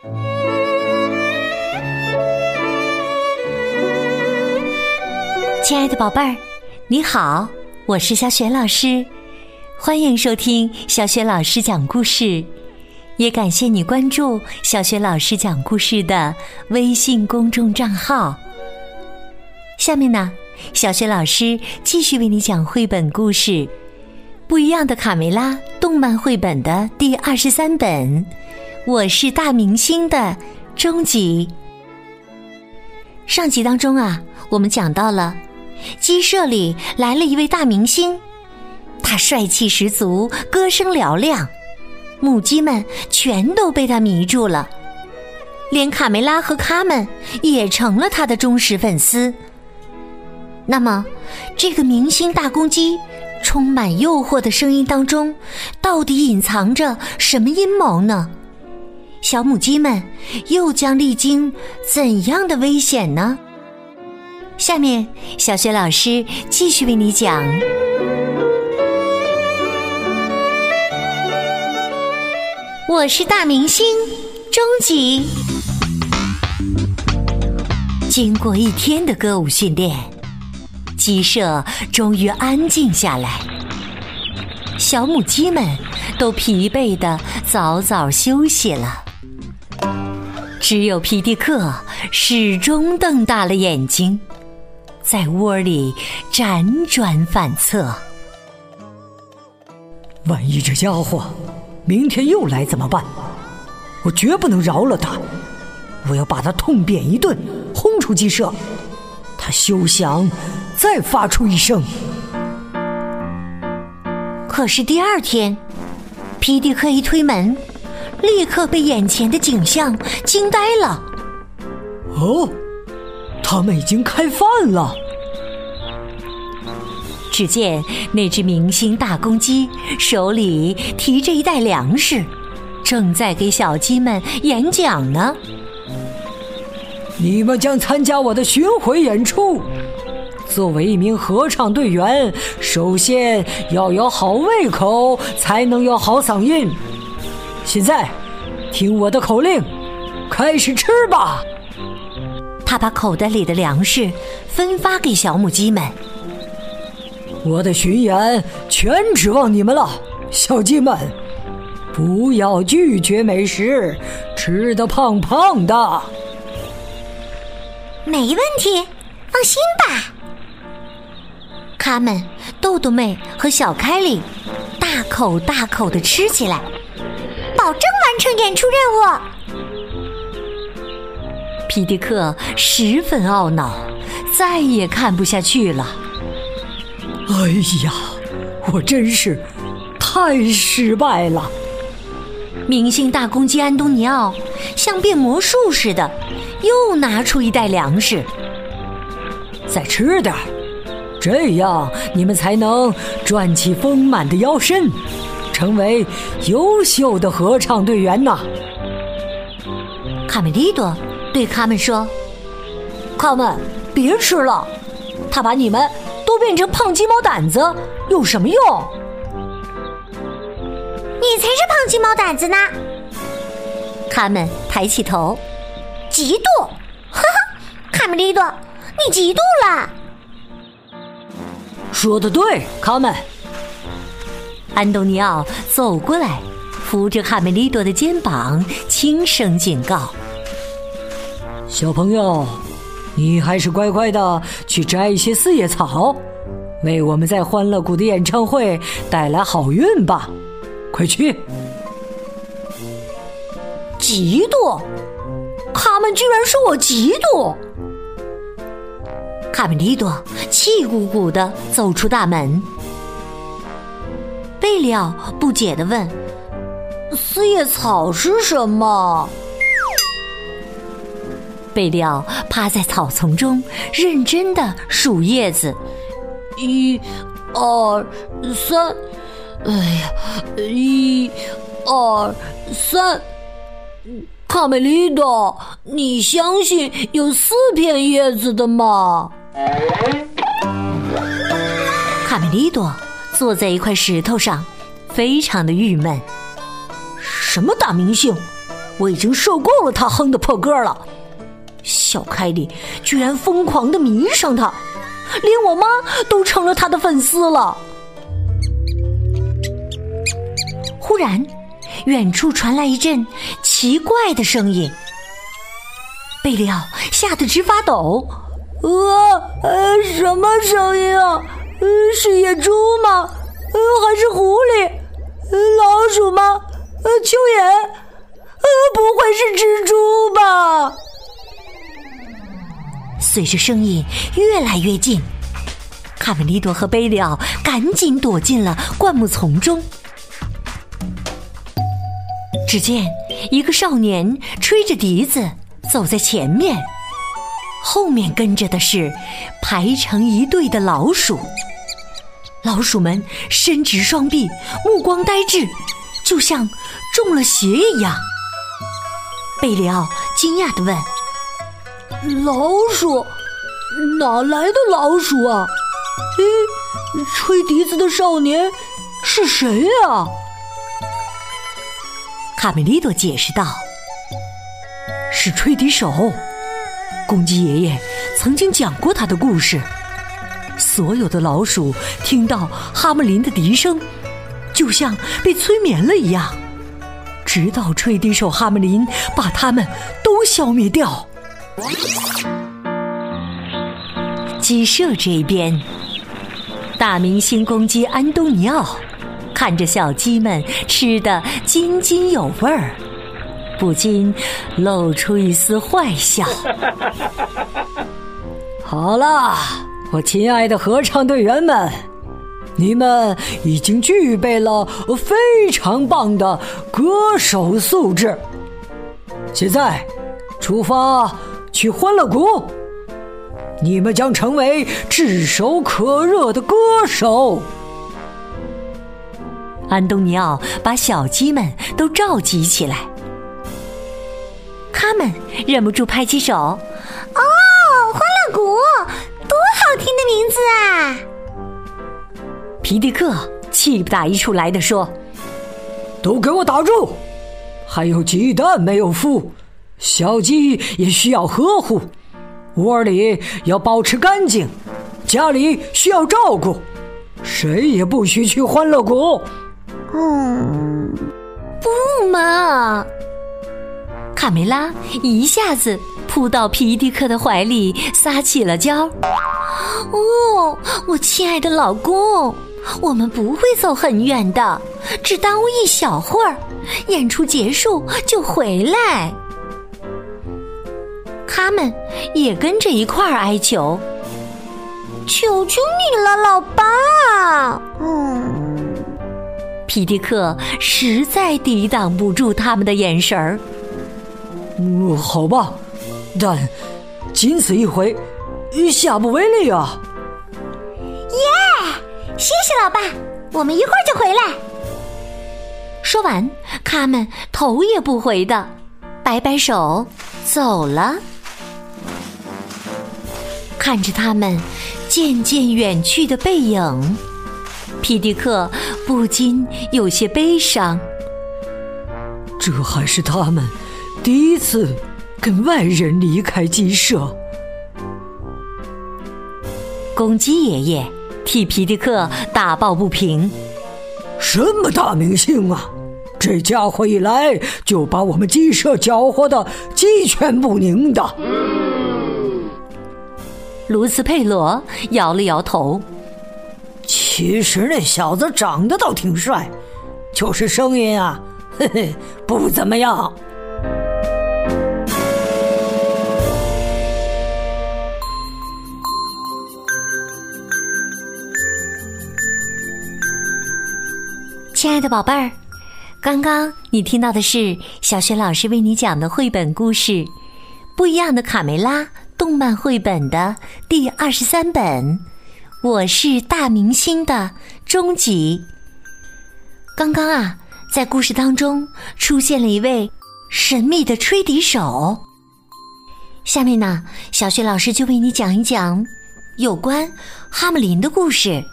亲爱的宝贝儿，你好，我是小雪老师，欢迎收听小雪老师讲故事，也感谢你关注小雪老师讲故事的微信公众账号。下面呢，小雪老师继续为你讲绘本故事《不一样的卡梅拉》动漫绘本的第二十三本《我是大明星》的终极。上集当中啊，我们讲到了。鸡舍里来了一位大明星，他帅气十足，歌声嘹亮，母鸡们全都被他迷住了，连卡梅拉和卡门也成了他的忠实粉丝。那么，这个明星大公鸡充满诱惑的声音当中，到底隐藏着什么阴谋呢？小母鸡们又将历经怎样的危险呢？下面，小雪老师继续为你讲。我是大明星，终极。经过一天的歌舞训练，鸡舍终于安静下来。小母鸡们都疲惫的早早休息了，只有皮迪克始终瞪大了眼睛。在窝里辗转反侧，万一这家伙明天又来怎么办？我绝不能饶了他！我要把他痛扁一顿，轰出鸡舍。他休想再发出一声。可是第二天，皮迪克一推门，立刻被眼前的景象惊呆了。哦。他们已经开饭了。只见那只明星大公鸡手里提着一袋粮食，正在给小鸡们演讲呢。你们将参加我的巡回演出。作为一名合唱队员，首先要有好胃口，才能有好嗓音。现在，听我的口令，开始吃吧。他把口袋里的粮食分发给小母鸡们。我的巡演全指望你们了，小鸡们，不要拒绝美食，吃的胖胖的。没问题，放心吧。他们豆豆妹和小凯里大口大口的吃起来，成演出任务。皮迪克十分懊恼，再也看不下去了。哎呀，我真是太失败了！明星大公鸡安东尼奥像变魔术似的，又拿出一袋粮食。再吃点儿，这样你们才能转起丰满的腰身，成为优秀的合唱队员呐！卡梅利多。对他们说：“他们别吃了，他把你们都变成胖鸡毛掸子，有什么用？你才是胖鸡毛掸子呢！”他们抬起头，嫉妒，哈哈，卡梅利多，你嫉妒了。说的对，卡门。安东尼奥走过来，扶着卡梅利多的肩膀，轻声警告。小朋友，你还是乖乖的去摘一些四叶草，为我们在欢乐谷的演唱会带来好运吧！快去！嫉妒，他们居然说我嫉妒！卡梅利多气鼓鼓的走出大门。贝利奥不解的问：“四叶草是什么？”贝利奥趴在草丛中，认真的数叶子，一、二、三，哎呀，一、二、三。卡梅利多，你相信有四片叶子的吗？卡梅利多坐在一块石头上，非常的郁闷。什么大明星？我已经受够了他哼的破歌了。小凯莉居然疯狂的迷上他，连我妈都成了他的粉丝了。忽然，远处传来一阵奇怪的声音，贝利奥吓得直发抖。呃呃，什么声音啊？嗯，是野猪吗？呃，还是狐狸？嗯，老鼠吗？呃，蚯蚓？呃，不会是蜘蛛吧？随着声音越来越近，卡梅利多和贝利奥赶紧躲进了灌木丛中。只见一个少年吹着笛子走在前面，后面跟着的是排成一队的老鼠。老鼠们伸直双臂，目光呆滞，就像中了邪一样。贝里奥惊讶的问：“老鼠？哪来的老鼠啊？诶，吹笛子的少年是谁呀？”卡梅利多解释道：“是吹笛手，公鸡爷爷曾经讲过他的故事。所有的老鼠听到哈姆林的笛声，就像被催眠了一样，直到吹笛手哈姆林把他们都消灭掉。”鸡舍这边，大明星公鸡安东尼奥。看着小鸡们吃得津津有味儿，不禁露出一丝坏笑。好了，我亲爱的合唱队员们，你们已经具备了非常棒的歌手素质。现在出发去欢乐谷，你们将成为炙手可热的歌手。安东尼奥把小鸡们都召集起来，他们忍不住拍起手：“哦，欢乐谷，多好听的名字啊！”皮迪克气不打一处来的说：“都给我打住！还有鸡蛋没有孵，小鸡也需要呵护，窝里要保持干净，家里需要照顾，谁也不许去欢乐谷。”嗯，不嘛！卡梅拉一下子扑到皮迪克的怀里，撒起了娇。哦，我亲爱的老公，我们不会走很远的，只耽误一小会儿，演出结束就回来。他们也跟着一块儿哀求：“求求你了，老爸！”嗯。皮迪克实在抵挡不住他们的眼神儿。嗯，好吧，但仅此一回，下不为例啊！耶，谢谢老爸，我们一会儿就回来。说完，他们头也不回的摆摆手走了。看着他们渐渐远去的背影。皮迪克不禁有些悲伤。这还是他们第一次跟外人离开鸡舍。公鸡爷爷替皮迪克打抱不平：“什么大明星啊！这家伙一来就把我们鸡舍搅和的鸡犬不宁的。”卢斯佩罗摇了摇头。其实那小子长得倒挺帅，就是声音啊，嘿嘿，不怎么样。亲爱的宝贝儿，刚刚你听到的是小雪老师为你讲的绘本故事《不一样的卡梅拉》动漫绘本的第二十三本。我是大明星的终极。刚刚啊，在故事当中出现了一位神秘的吹笛手。下面呢，小雪老师就为你讲一讲有关哈姆林的故事。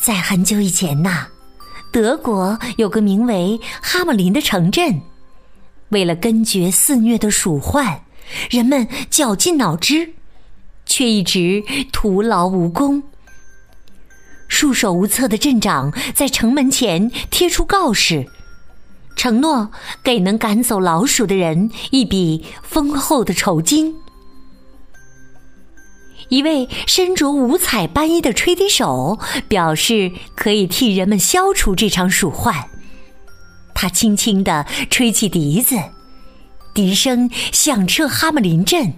在很久以前呐，德国有个名为哈姆林的城镇，为了根绝肆虐的鼠患，人们绞尽脑汁，却一直徒劳无功。束手无策的镇长在城门前贴出告示，承诺给能赶走老鼠的人一笔丰厚的酬金。一位身着五彩斑衣的吹笛手表示可以替人们消除这场鼠患。他轻轻地吹起笛子，笛声响彻哈姆林镇。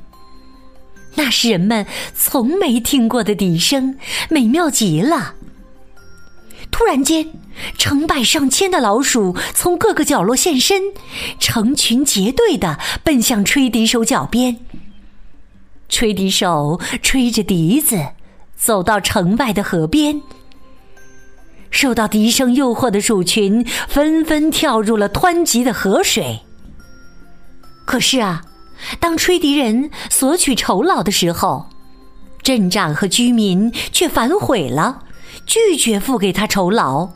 那是人们从没听过的笛声，美妙极了。突然间，成百上千的老鼠从各个角落现身，成群结队的奔向吹笛手脚边。吹笛手吹着笛子，走到城外的河边。受到笛声诱惑的鼠群纷纷跳入了湍急的河水。可是啊，当吹笛人索取酬劳的时候，镇长和居民却反悔了，拒绝付给他酬劳。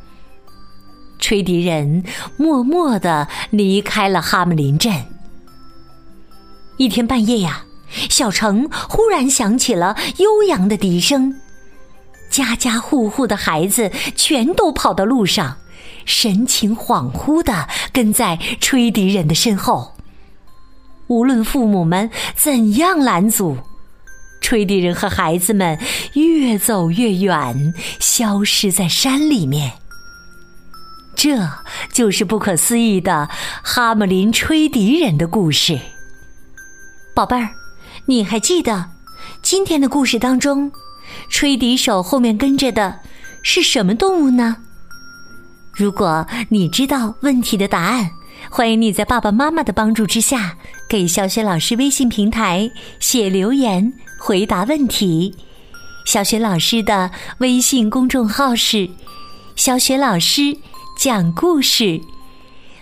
吹笛人默默的离开了哈姆林镇。一天半夜呀，小城忽然响起了悠扬的笛声。家家户户的孩子全都跑到路上，神情恍惚的跟在吹笛人的身后。无论父母们怎样拦阻，吹笛人和孩子们越走越远，消失在山里面。这就是不可思议的哈姆林吹笛人的故事。宝贝儿，你还记得今天的故事当中？吹笛手后面跟着的是什么动物呢？如果你知道问题的答案，欢迎你在爸爸妈妈的帮助之下，给小雪老师微信平台写留言回答问题。小雪老师的微信公众号是“小雪老师讲故事”，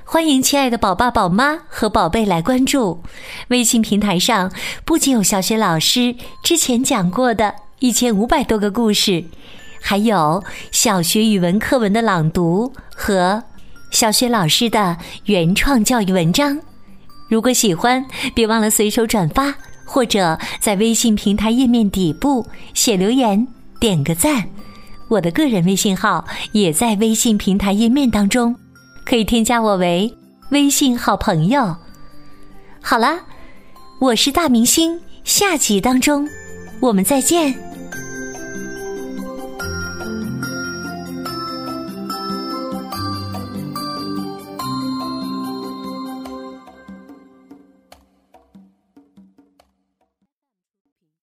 欢迎亲爱的宝爸宝妈和宝贝来关注。微信平台上不仅有小雪老师之前讲过的。一千五百多个故事，还有小学语文课文的朗读和小学老师的原创教育文章。如果喜欢，别忘了随手转发，或者在微信平台页面底部写留言，点个赞。我的个人微信号也在微信平台页面当中，可以添加我为微信好朋友。好了，我是大明星，下集当中我们再见。